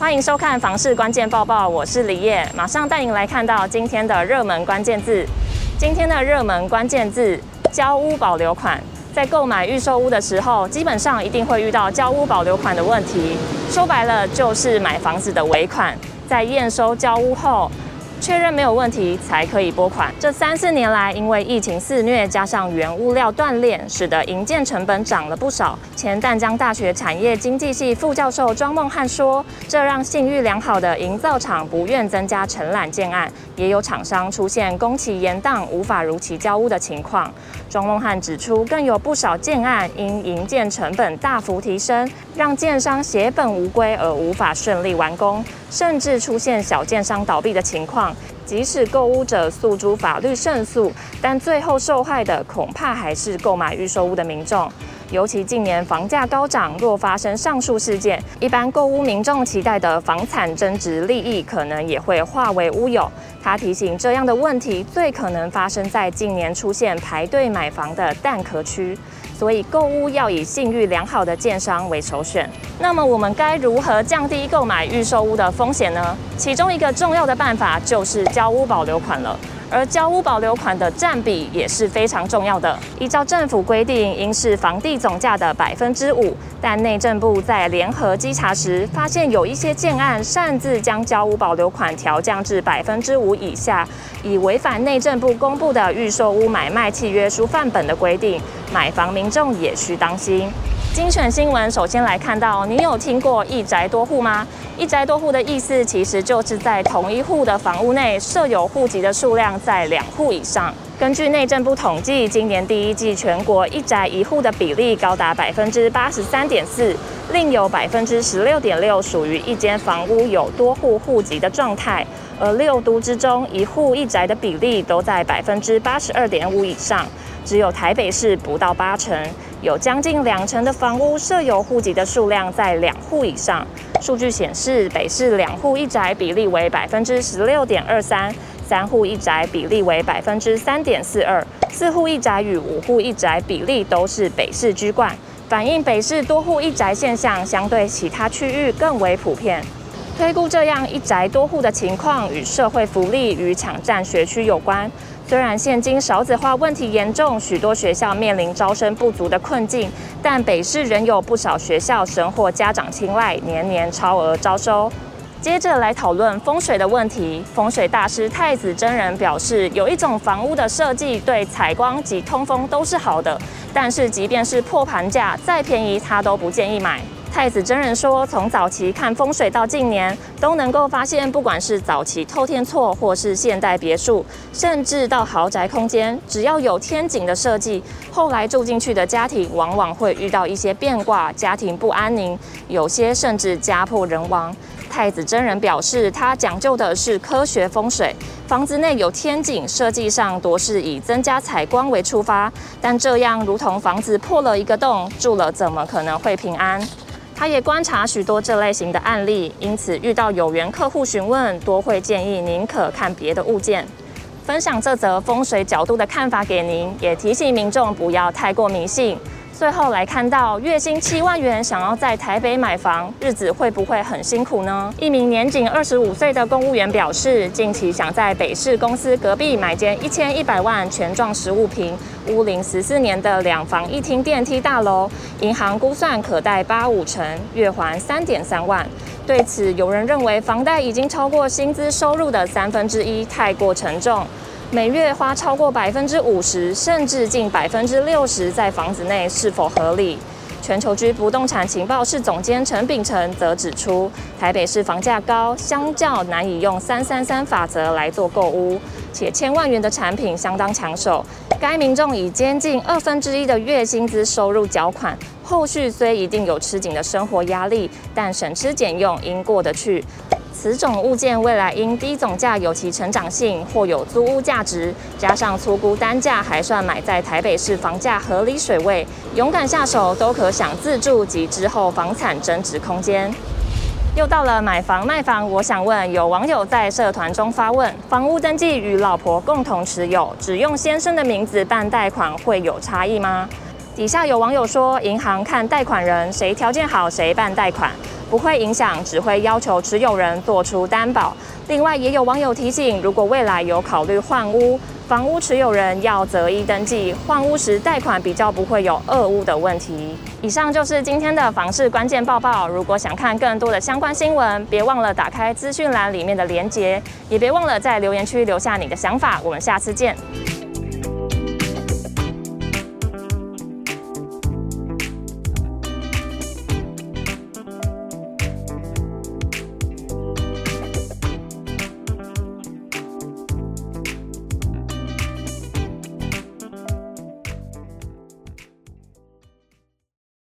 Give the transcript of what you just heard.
欢迎收看房市关键报报，我是李烨，马上带您来看到今天的热门关键字。今天的热门关键字：交屋保留款。在购买预售屋的时候，基本上一定会遇到交屋保留款的问题。说白了，就是买房子的尾款。在验收交屋后，确认没有问题才可以拨款。这三四年来，因为疫情肆虐，加上原物料断裂，使得营建成本涨了不少。前淡江大学产业经济系副教授庄梦汉说：“这让信誉良好的营造厂不愿增加承揽建案，也有厂商出现工期延宕、无法如期交屋的情况。”庄梦汉指出，更有不少建案因营建成本大幅提升，让建商血本无归而无法顺利完工，甚至出现小建商倒闭的情况。即使购物者诉诸法律胜诉，但最后受害的恐怕还是购买预售屋的民众。尤其近年房价高涨，若发生上述事件，一般购屋民众期待的房产增值利益可能也会化为乌有。他提醒，这样的问题最可能发生在近年出现排队买房的蛋壳区。所以购屋要以信誉良好的建商为首选。那么我们该如何降低购买预售屋的风险呢？其中一个重要的办法就是交屋保留款了。而交屋保留款的占比也是非常重要的。依照政府规定，应是房地总价的百分之五。但内政部在联合稽查时，发现有一些建案擅自将交屋保留款调降至百分之五以下，以违反内政部公布的预售屋买卖契约书范本的规定。买房民众也需当心。精选新闻首先来看到，你有听过一宅多户吗？一宅多户的意思其实就是在同一户的房屋内设有户籍的数量在两户以上。根据内政部统计，今年第一季全国一宅一户的比例高达百分之八十三点四，另有百分之十六点六属于一间房屋有多户户籍的状态，而六都之中一户一宅的比例都在百分之八十二点五以上。只有台北市不到八成，有将近两成的房屋设有户籍的数量在两户以上。数据显示，北市两户一宅比例为百分之十六点二三，三户一宅比例为百分之三点四二，四户一宅与五户一宅比例都是北市居冠，反映北市多户一宅现象相对其他区域更为普遍。推估这样一宅多户的情况与社会福利与抢占学区有关。虽然现今少子化问题严重，许多学校面临招生不足的困境，但北市仍有不少学校神获家长青睐，年年超额招收。接着来讨论风水的问题。风水大师太子真人表示，有一种房屋的设计对采光及通风都是好的，但是即便是破盘价，再便宜他都不建议买。太子真人说，从早期看风水到近年，都能够发现，不管是早期透天厝，或是现代别墅，甚至到豪宅空间，只要有天井的设计，后来住进去的家庭往往会遇到一些变卦，家庭不安宁，有些甚至家破人亡。太子真人表示，他讲究的是科学风水，房子内有天井，设计上多是以增加采光为出发，但这样如同房子破了一个洞，住了怎么可能会平安？他也观察许多这类型的案例，因此遇到有缘客户询问，多会建议宁可看别的物件。分享这则风水角度的看法给您，也提醒民众不要太过迷信。最后来看到月薪七万元，想要在台北买房，日子会不会很辛苦呢？一名年仅二十五岁的公务员表示，近期想在北市公司隔壁买间一千一百万全幢十五坪、屋龄十四年的两房一厅电梯大楼，银行估算可贷八五成，月还三点三万。对此，有人认为房贷已经超过薪资收入的三分之一，太过沉重。每月花超过百分之五十，甚至近百分之六十在房子内是否合理？全球居不动产情报室总监陈秉成则指出，台北市房价高，相较难以用三三三法则来做购屋，且千万元的产品相当抢手。该民众以接近二分之一的月薪资收入缴款，后续虽一定有吃紧的生活压力，但省吃俭用应过得去。此种物件未来因低总价有其成长性，或有租屋价值，加上粗估单价还算买在台北市房价合理水位，勇敢下手都可享自住及之后房产增值空间。又到了买房卖房，我想问，有网友在社团中发问：房屋登记与老婆共同持有，只用先生的名字办贷款会有差异吗？底下有网友说，银行看贷款人谁条件好谁办贷款，不会影响，只会要求持有人做出担保。另外，也有网友提醒，如果未来有考虑换屋，房屋持有人要择一登记，换屋时贷款比较不会有恶屋的问题。以上就是今天的房市关键报报。如果想看更多的相关新闻，别忘了打开资讯栏里面的链接，也别忘了在留言区留下你的想法。我们下次见。